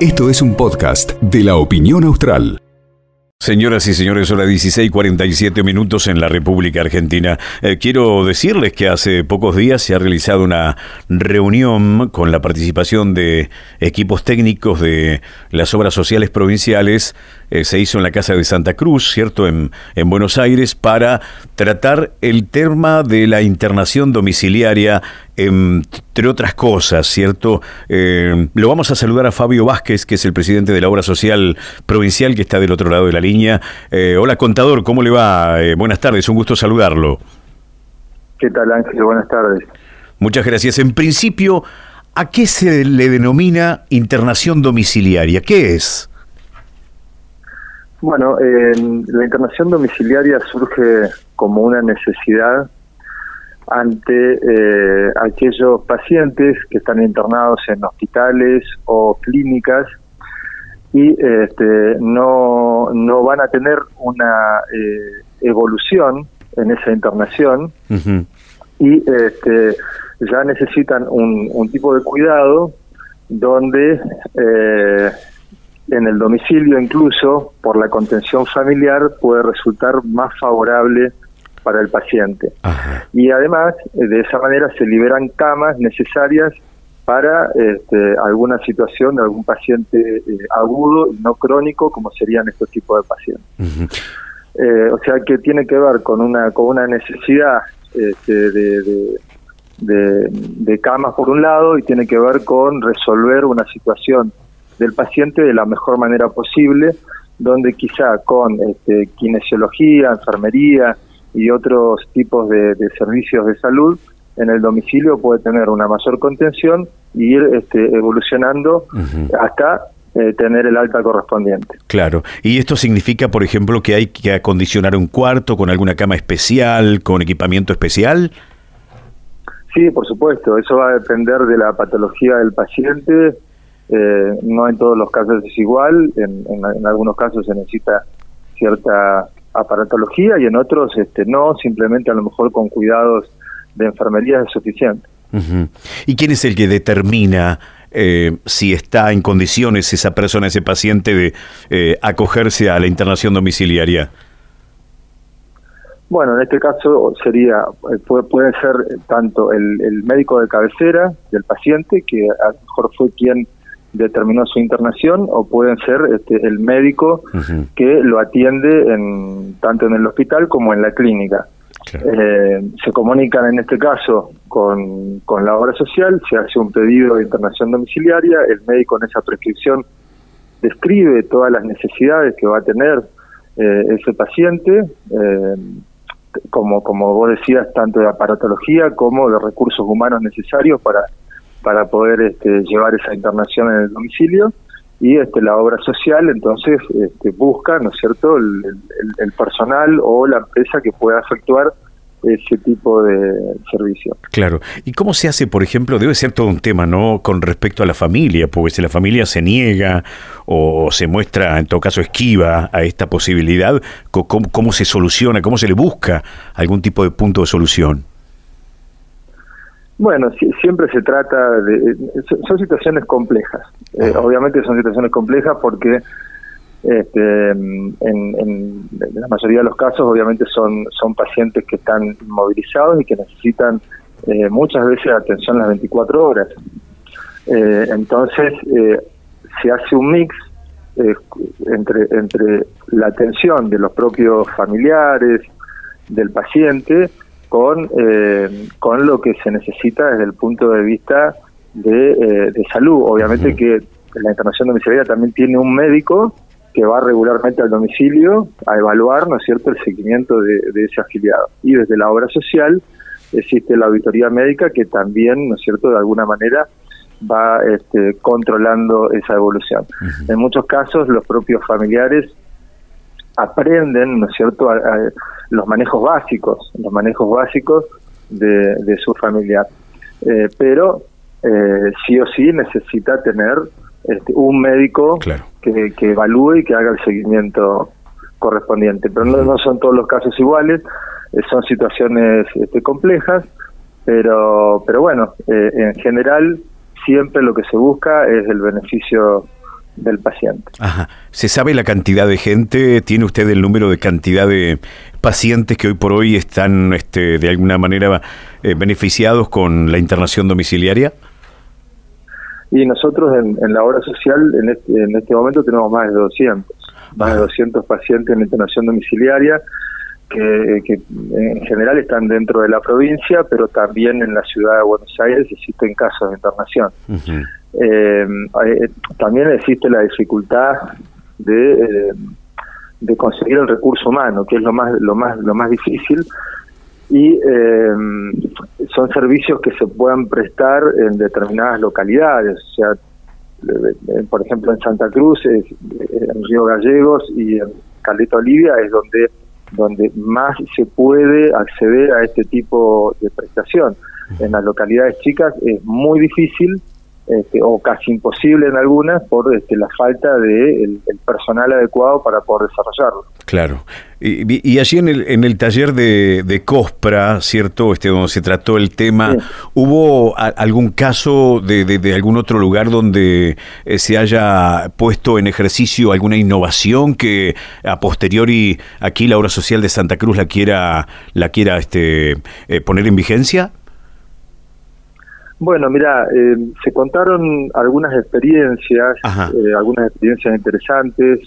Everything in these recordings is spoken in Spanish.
Esto es un podcast de la opinión austral. Señoras y señores, hora 16:47 minutos en la República Argentina. Eh, quiero decirles que hace pocos días se ha realizado una reunión con la participación de equipos técnicos de las obras sociales provinciales. Eh, se hizo en la Casa de Santa Cruz, ¿cierto?, en, en Buenos Aires, para tratar el tema de la internación domiciliaria entre otras cosas, ¿cierto? Eh, lo vamos a saludar a Fabio Vázquez, que es el presidente de la Obra Social Provincial, que está del otro lado de la línea. Eh, hola, contador, ¿cómo le va? Buenas tardes, un gusto saludarlo. ¿Qué tal, Ángel? Buenas tardes. Muchas gracias. En principio, ¿a qué se le denomina internación domiciliaria? ¿Qué es? Bueno, la internación domiciliaria surge como una necesidad ante eh, aquellos pacientes que están internados en hospitales o clínicas y este, no, no van a tener una eh, evolución en esa internación y este, ya necesitan un, un, tipo de cuidado donde eh, en el domicilio incluso por la contención familiar puede resultar más favorable para el paciente. Y además, eh, de esa manera se liberan camas necesarias para este, alguna situación de algún paciente eh, agudo y no crónico, como serían estos tipos de pacientes. Eh, o sea que tiene que ver con una con una necesidad este, de, de, camas por un lado y tiene que ver con resolver una situación del paciente de la mejor manera posible, donde quizá con este, kinesiología, enfermería, y otros tipos de, servicios de salud en el domicilio puede tener una mayor contención y ir este, evolucionando hasta eh, tener el alta correspondiente. Claro. ¿Y esto significa, por ejemplo, que hay que acondicionar un cuarto con alguna cama especial, con equipamiento especial? Sí, por supuesto. Eso va a depender de la patología del paciente. Eh, no en todos los casos es igual. en algunos casos se necesita cierta aparatología y en otros este, no, simplemente a lo mejor con cuidados de enfermería es suficiente. ¿Y quién es el que determina eh, si está en condiciones esa persona, ese paciente, de eh, acogerse a la internación domiciliaria? Bueno, en este caso sería eh, puede, puede ser tanto el, el médico de cabecera del paciente, que a lo mejor fue quien determinó su internación o pueden ser este, el médico que lo atiende en, tanto en el hospital como en la clínica. Eh, se comunican en este caso con, con la obra social, se hace un pedido de internación domiciliaria, el médico en esa prescripción describe todas las necesidades que va a tener eh, ese paciente, eh, como, como vos decías, tanto de aparatología como de recursos humanos necesarios para para poder este, llevar esa internación en el domicilio y este, la obra social entonces este, busca, ¿no es cierto?, el, personal o la empresa que pueda efectuar ese tipo de servicio. Claro. ¿Y cómo se hace, por ejemplo, debe ser todo un tema, ¿no?, con respecto a la familia, porque si la familia se niega o se muestra, en todo caso, esquiva a esta posibilidad, ¿cómo, cómo se soluciona, cómo se le busca algún tipo de punto de solución? Bueno, siempre se trata de... Son situaciones complejas. Eh, obviamente son situaciones complejas porque este, en, la mayoría de los casos obviamente son, son pacientes que están inmovilizados y que necesitan eh, muchas veces atención las 24 horas. Eh, entonces se hace un mix entre, entre la atención de los propios familiares, del paciente, con, eh, con lo que se necesita desde el punto de vista de, eh, salud. Obviamente que la internación domiciliaria también tiene un médico que va regularmente al domicilio a evaluar, ¿no es cierto?, el seguimiento de, ese afiliado. Y desde la obra social existe la auditoría médica que también, ¿no es cierto?, de alguna manera va este, controlando esa evolución. En muchos casos los propios familiares aprenden, ¿no es cierto?, los manejos básicos, los manejos básicos de, su familiar. Eh, pero eh, sí o sí necesita tener este, un médico que, evalúe y que haga el seguimiento correspondiente. Pero no, son todos los casos iguales, eh, son situaciones este, complejas, pero, pero bueno, en general siempre lo que se busca es el beneficio del paciente. Ajá. ¿Se sabe la cantidad de gente? ¿Tiene usted el número de cantidad de pacientes que hoy por hoy están este, de alguna manera eh, beneficiados con la internación domiciliaria? Y nosotros en, la obra social en este, en este momento tenemos más de 200, más de 200 pacientes en internación domiciliaria que, en general están dentro de la provincia, pero también en la ciudad de Buenos Aires existen casos de internación. Eh, también existe la dificultad de, eh, de conseguir el recurso humano, que es lo más lo más lo más difícil y son servicios que se puedan prestar en determinadas localidades, o sea, por ejemplo en Santa Cruz, en Río Gallegos y en Caleta Olivia es donde donde más se puede acceder a este tipo de prestación. En las localidades chicas es muy difícil este, o casi imposible en algunas por este, la falta de el, personal adecuado para poder desarrollarlo. Claro. Y, allí en el, en el taller de, de, COSPRA, ¿cierto? Este, donde se trató el tema, ¿hubo algún caso de, de, algún otro lugar donde eh, se haya puesto en ejercicio alguna innovación que a posteriori aquí la obra social de Santa Cruz la quiera, la quiera este, eh, poner en vigencia? Bueno, mira, eh, se contaron algunas experiencias, eh, algunas experiencias interesantes.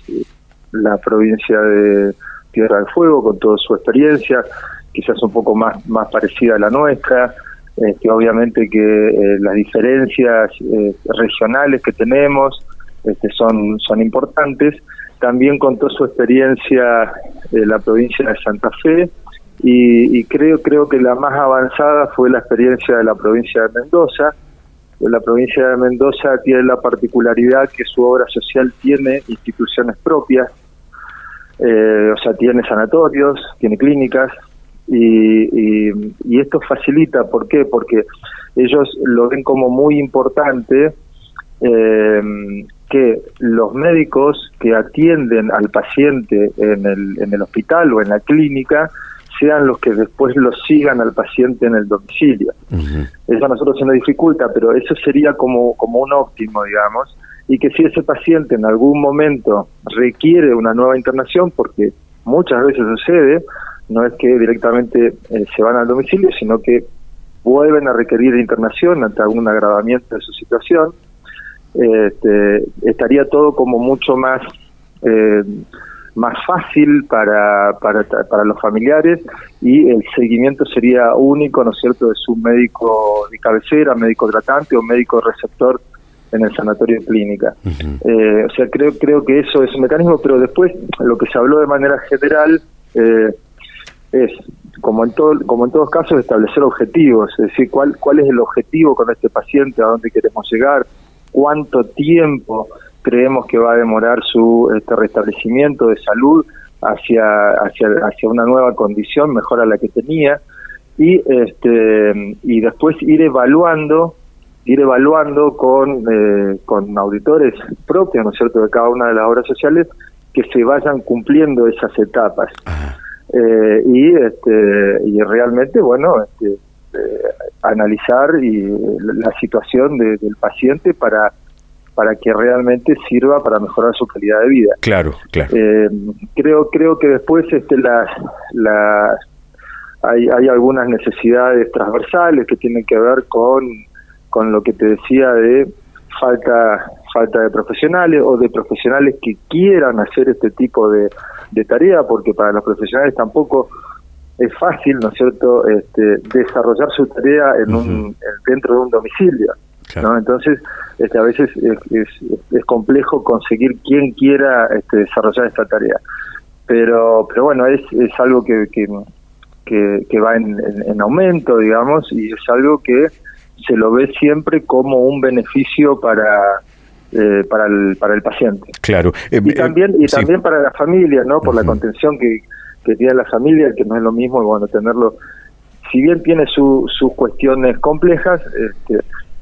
La provincia de Tierra del Fuego, con toda su experiencia, quizás un poco más, más parecida a la nuestra, este, obviamente que eh, las diferencias regionales que tenemos este, son, son importantes. También contó su experiencia la provincia de Santa Fe, y, creo creo que la más avanzada fue la experiencia de la provincia de Mendoza. La provincia de Mendoza tiene la particularidad que su obra social tiene instituciones propias, eh, o sea, tiene sanatorios, tiene clínicas, y, y, esto facilita, ¿por qué? Porque ellos lo ven como muy importante eh, que los médicos que atienden al paciente en el, en el hospital o en la clínica sean los que después lo sigan al paciente en el domicilio. Eso a nosotros se nos dificulta, pero eso sería como, como un óptimo, digamos, y que si ese paciente en algún momento requiere una nueva internación, porque muchas veces sucede, no es que directamente eh, se van al domicilio, sino que vuelven a requerir internación ante algún agravamiento de su situación, este, estaría todo como mucho más eh, más fácil para, para, para los familiares y el seguimiento sería único, ¿no es cierto?, de su médico de cabecera, médico tratante o médico receptor en el sanatorio de clínica. Eh, o sea, creo, creo que eso es un mecanismo, pero después lo que se habló de manera general eh, es, como en, todo, como en todos casos, establecer objetivos, es decir, cuál, cuál es el objetivo con este paciente, a dónde queremos llegar, cuánto tiempo creemos que va a demorar su este restablecimiento de salud hacia, hacia, hacia una nueva condición mejor a la que tenía. Y este y después ir evaluando ir evaluando con eh, con auditores propios no es cierto de cada una de las obras sociales que se vayan cumpliendo esas etapas. Eh, y este y realmente bueno este, eh, analizar y la situación del paciente para para que realmente sirva para mejorar su calidad de vida. Claro, claro. Eh, creo creo que después este las las hay, hay algunas necesidades transversales que tienen que ver con con lo que te decía de falta falta de profesionales o de profesionales que quieran hacer este tipo de, de tarea porque para los profesionales tampoco es fácil, ¿no es cierto?, este, desarrollar su tarea en un, dentro de un domicilio. ¿No? Entonces, este, a veces es, es, complejo conseguir quien quiera este, desarrollar esta tarea. Pero, pero bueno, es, es algo que, que, que, va en, en, aumento, digamos, y es algo que se lo ve siempre como un beneficio para, eh, para, el, para el paciente. Claro. Eh, y también, y también para la familia, ¿no? Por la contención que, que tiene la familia, que no es lo mismo, bueno, tenerlo, si bien tiene su, sus cuestiones complejas, este,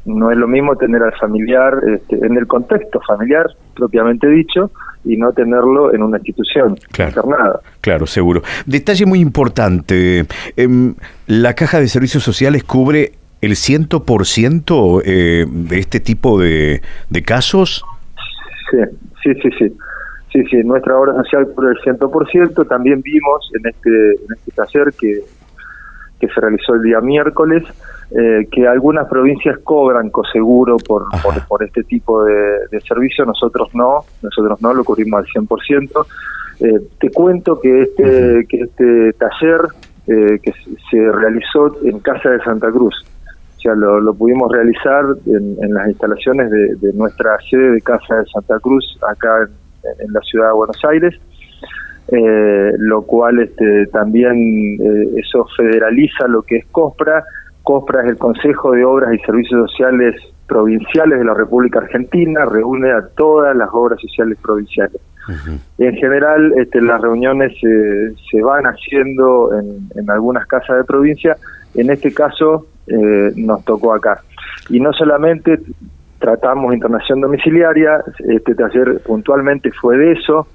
no es lo mismo tener al familiar este, en el contexto familiar propiamente dicho y no tenerlo en una institución claro, internada. Claro, seguro. Detalle muy importante, em, la caja de servicios sociales cubre el 100% eh, de este tipo de, de casos? Sí, sí, sí, sí. Sí, sí, nuestra obra social por el 100%. También vimos en este, en este taller que, que se realizó el día miércoles eh, que algunas provincias cobran coseguro por, por, por, este tipo de, de, servicio, nosotros no, nosotros no lo cubrimos al 100%. Eh, te cuento que este, que este taller eh, que se realizó en Casa de Santa Cruz, o sea, lo, lo pudimos realizar en, en las instalaciones de, de, nuestra sede de Casa de Santa Cruz, acá en, en la ciudad de Buenos Aires. Eh, lo cual este, también eh, eso federaliza lo que es COSPRA. COSPRA es el Consejo de Obras y Servicios Sociales Provinciales de la República Argentina, reúne a todas las obras sociales provinciales. Uh -huh. En general, este, las reuniones eh, se van haciendo en, en, algunas casas de provincia, en este caso eh, nos tocó acá. Y no solamente tratamos internación domiciliaria, este taller puntualmente fue de eso,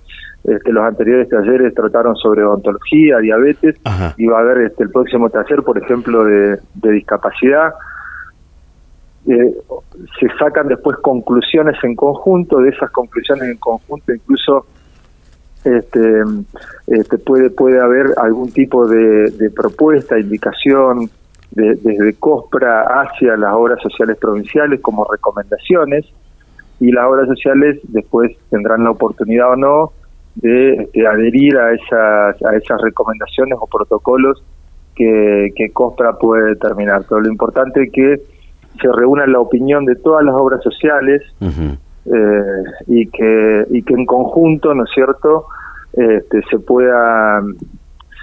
este, los anteriores talleres trataron sobre odontología, diabetes, Ajá. y va a haber este, el próximo taller, por ejemplo, de, de discapacidad. Eh, se sacan después conclusiones en conjunto, de esas conclusiones en conjunto incluso este, este puede puede haber algún tipo de, de propuesta, indicación de, desde COSPRA hacia las obras sociales provinciales como recomendaciones y las obras sociales después tendrán la oportunidad o no de este, adherir a esas, a esas recomendaciones o protocolos que, que COSPRA puede determinar. Pero lo importante es que se reúna la opinión de todas las obras sociales uh -huh. eh, y que y que en conjunto, ¿no es cierto?, este, se pueda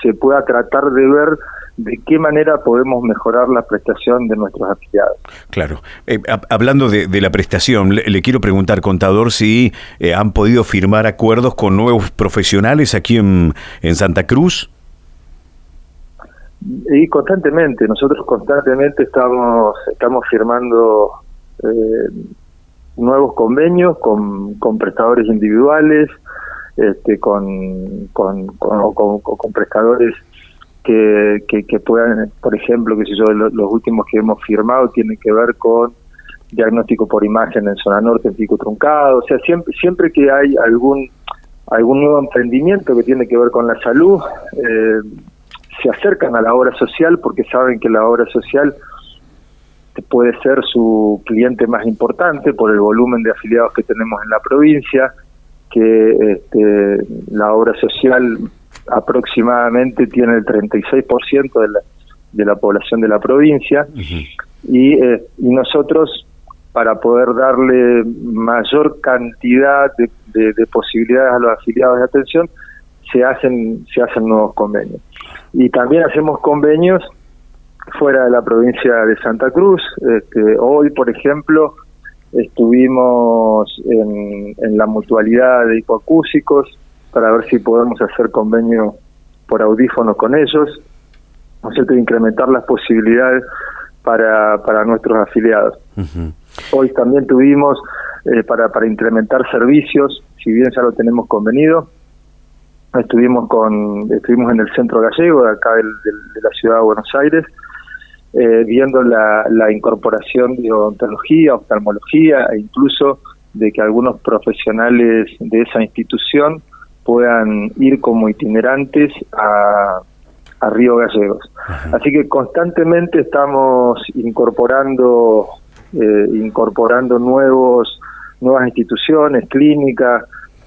se pueda tratar de ver de qué manera podemos mejorar la prestación de nuestros afiliados. Claro. Eh, hablando de, de, la prestación, le, le, quiero preguntar, contador, si eh, han podido firmar acuerdos con nuevos profesionales aquí en, en Santa Cruz. Y constantemente, nosotros constantemente estamos estamos firmando eh, nuevos convenios con, con prestadores individuales, este, con, con, con, con, con prestadores que, que, que, puedan, por ejemplo, que sé yo, los, últimos que hemos firmado tienen que ver con diagnóstico por imagen en zona norte, en pico truncado, o sea, siempre, siempre que hay algún algún nuevo emprendimiento que tiene que ver con la salud, eh, se acercan a la obra social porque saben que la obra social puede ser su cliente más importante por el volumen de afiliados que tenemos en la provincia, que este, la obra social aproximadamente tiene el 36% de la, de la población de la provincia. Uh -huh. y, eh, y nosotros para poder darle mayor cantidad de, de, de, posibilidades a los afiliados de atención se hacen se hacen nuevos convenios. Y también hacemos convenios fuera de la provincia de Santa Cruz. Este, hoy por ejemplo estuvimos en, en la mutualidad de hipoacúsicos para ver si podemos hacer convenio por audífono con ellos, ¿no es cierto? incrementar las posibilidades para, para nuestros afiliados. Uh -huh. Hoy también tuvimos eh, para, para incrementar servicios, si bien ya lo tenemos convenido, estuvimos con estuvimos en el centro gallego de acá del, del, de la ciudad de Buenos Aires eh, viendo la, la incorporación de odontología, oftalmología e incluso de que algunos profesionales de esa institución puedan ir como itinerantes a, a Río Gallegos. Ajá. Así que constantemente estamos incorporando eh, incorporando nuevos nuevas instituciones, clínicas.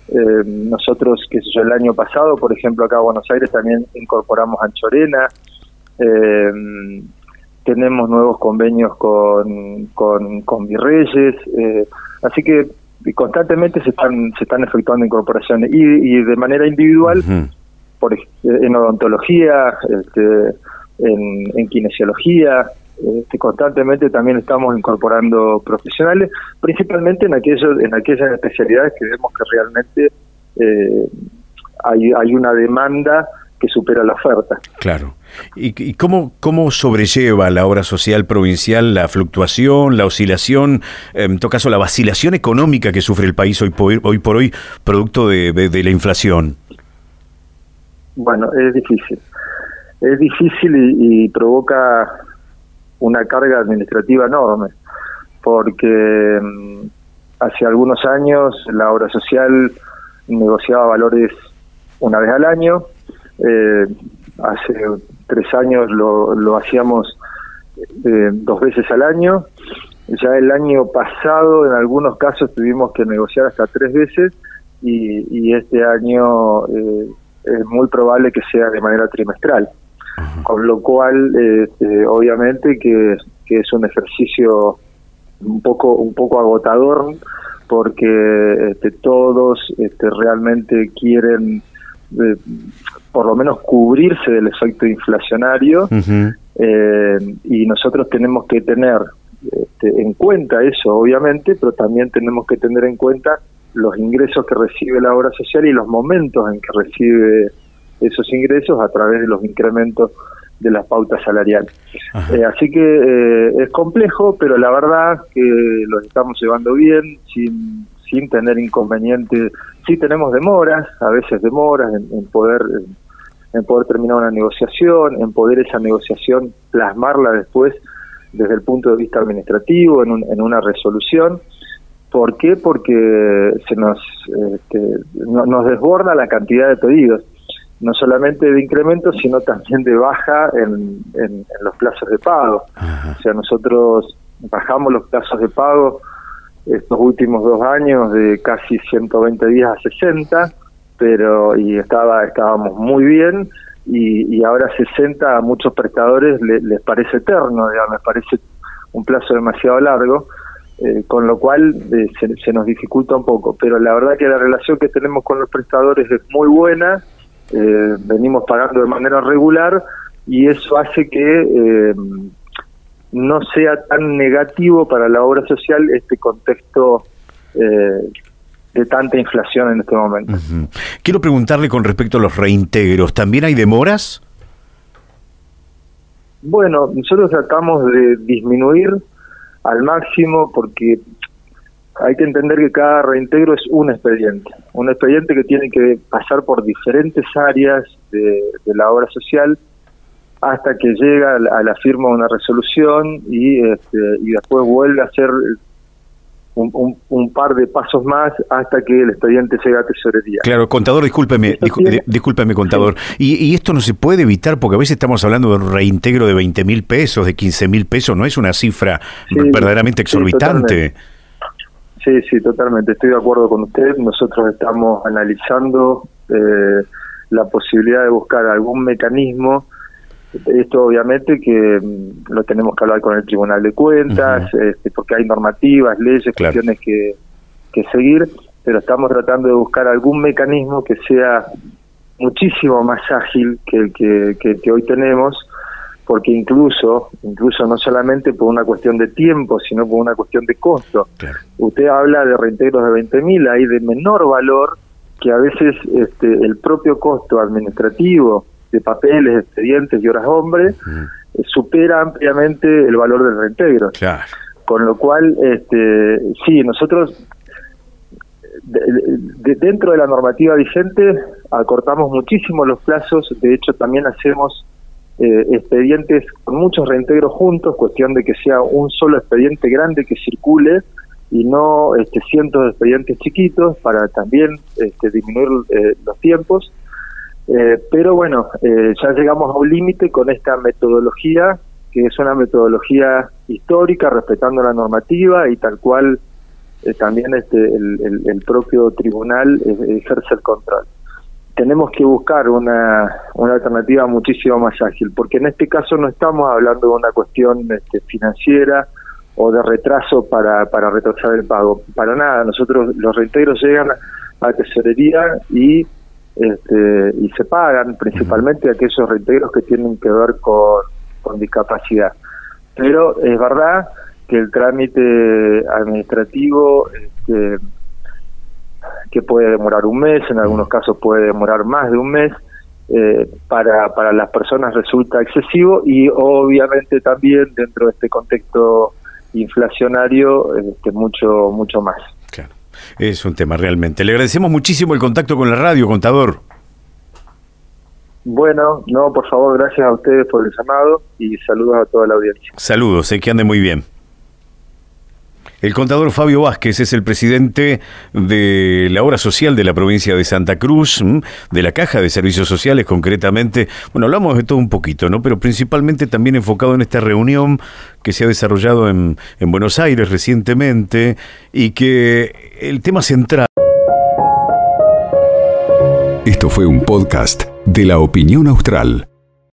Eh, nosotros, que yo, el año pasado, por ejemplo, acá en Buenos Aires también incorporamos Anchorena. Eh, tenemos nuevos convenios con, con, con Virreyes. Eh, así que constantemente se están se están efectuando incorporaciones y, y de manera individual uh -huh. por en odontología este, en, en, kinesiología este, constantemente también estamos incorporando profesionales principalmente en aquellos en aquellas especialidades que vemos que realmente eh, hay hay una demanda que supera la oferta. Claro. ¿Y, y cómo, cómo sobrelleva la obra social provincial la fluctuación, la oscilación, en todo caso la vacilación económica que sufre el país hoy por hoy, por hoy producto de, de, de la inflación? Bueno, es difícil. Es difícil y, y provoca una carga administrativa enorme, porque mm, hace algunos años la obra social negociaba valores una vez al año, eh, hace tres años lo, lo hacíamos eh, dos veces al año, ya el año pasado en algunos casos tuvimos que negociar hasta tres veces y, este año eh, es muy probable que sea de manera trimestral, con lo cual este, obviamente que, que es un ejercicio un poco un poco agotador porque este, todos este, realmente quieren eh, por lo menos cubrirse del efecto inflacionario eh, y nosotros tenemos que tener este, en cuenta eso obviamente pero también tenemos que tener en cuenta los ingresos que recibe la obra social y los momentos en que recibe esos ingresos a través de los incrementos de las pautas salariales. Eh, así que eh, es complejo, pero la verdad que lo estamos llevando bien, sin, sin tener inconvenientes. Sí tenemos demoras, a veces demoras en, poder en poder terminar una negociación, en poder esa negociación plasmarla después desde el punto de vista administrativo en, en una resolución. ¿Por qué? Porque se nos, este, nos desborda la cantidad de pedidos no solamente de incremento, sino también de baja en, en, los plazos de pago. O sea, nosotros bajamos los plazos de pago estos últimos dos años de casi 120 días a 60, pero y estaba estábamos muy bien y, ahora 60 a muchos prestadores les parece eterno, digamos, les parece un plazo demasiado largo. Eh, con lo cual eh, se, se, nos dificulta un poco. Pero la verdad que la relación que tenemos con los prestadores es muy buena eh, venimos pagando de manera regular y eso hace que eh, no sea tan negativo para la obra social este contexto de tanta inflación en este momento. Quiero preguntarle con respecto a los reintegros, ¿también hay demoras? Bueno, nosotros tratamos de disminuir al máximo porque hay que entender que cada reintegro es un expediente, un expediente que tiene que pasar por diferentes áreas de, la obra social hasta que llega a la firma de una resolución y, este, y después vuelve a hacer un, par de pasos más hasta que el expediente llegue a tesorería. Claro, contador, discúlpeme, discúlpeme, contador. Y, esto no se puede evitar porque a veces estamos hablando de un reintegro de 20 mil pesos, de 15 mil pesos, no es una cifra verdaderamente exorbitante. Sí, sí, totalmente. Estoy de acuerdo con usted. Nosotros estamos analizando eh, la posibilidad de buscar algún mecanismo. Esto obviamente que mm, lo tenemos que hablar con el Tribunal de Cuentas, este, porque hay normativas, leyes, cuestiones que, que seguir, pero estamos tratando de buscar algún mecanismo que sea muchísimo más ágil que el que, que hoy tenemos porque incluso, incluso no solamente por una cuestión de tiempo, sino por una cuestión de costo. Usted habla de reintegros de 20 mil, hay de menor valor que a veces este, el propio costo administrativo de papeles, expedientes y horas hombre eh, supera ampliamente el valor del reintegro. Con lo cual, este, sí, nosotros dentro de la normativa vigente acortamos muchísimo los plazos, de hecho también hacemos eh, expedientes con muchos reintegros juntos, cuestión de que sea un solo expediente grande que circule y no este, cientos de expedientes chiquitos para también este, disminuir eh, los tiempos. Eh, pero bueno, ya llegamos a un límite con esta metodología, que es una metodología histórica, respetando la normativa y tal cual también este, el, el propio tribunal ejerce el control tenemos que buscar una, una alternativa muchísimo más ágil, porque en este caso no estamos hablando de una cuestión este, financiera o de retraso para, para retrasar el pago. Para nada, nosotros los reintegros llegan a tesorería y este, y se pagan principalmente aquellos reintegros que tienen que ver con, con discapacidad. Pero es verdad que el trámite administrativo este, que puede demorar un mes, en algunos casos puede demorar más de un mes, eh, para, para las personas resulta excesivo y obviamente también dentro de este contexto inflacionario este, mucho mucho más. Es un tema realmente. Le agradecemos muchísimo el contacto con la radio, contador. Bueno, no, por favor, gracias a ustedes por el llamado y saludos a toda la audiencia. Saludos, sé que ande muy bien. El contador Fabio Vázquez es el presidente de la obra social de la provincia de Santa Cruz, de la Caja de Servicios Sociales concretamente. Bueno, hablamos de todo un poquito, ¿no? Pero principalmente también enfocado en esta reunión que se ha desarrollado en, en Buenos Aires recientemente y que el tema central... Esto fue un podcast de la opinión austral.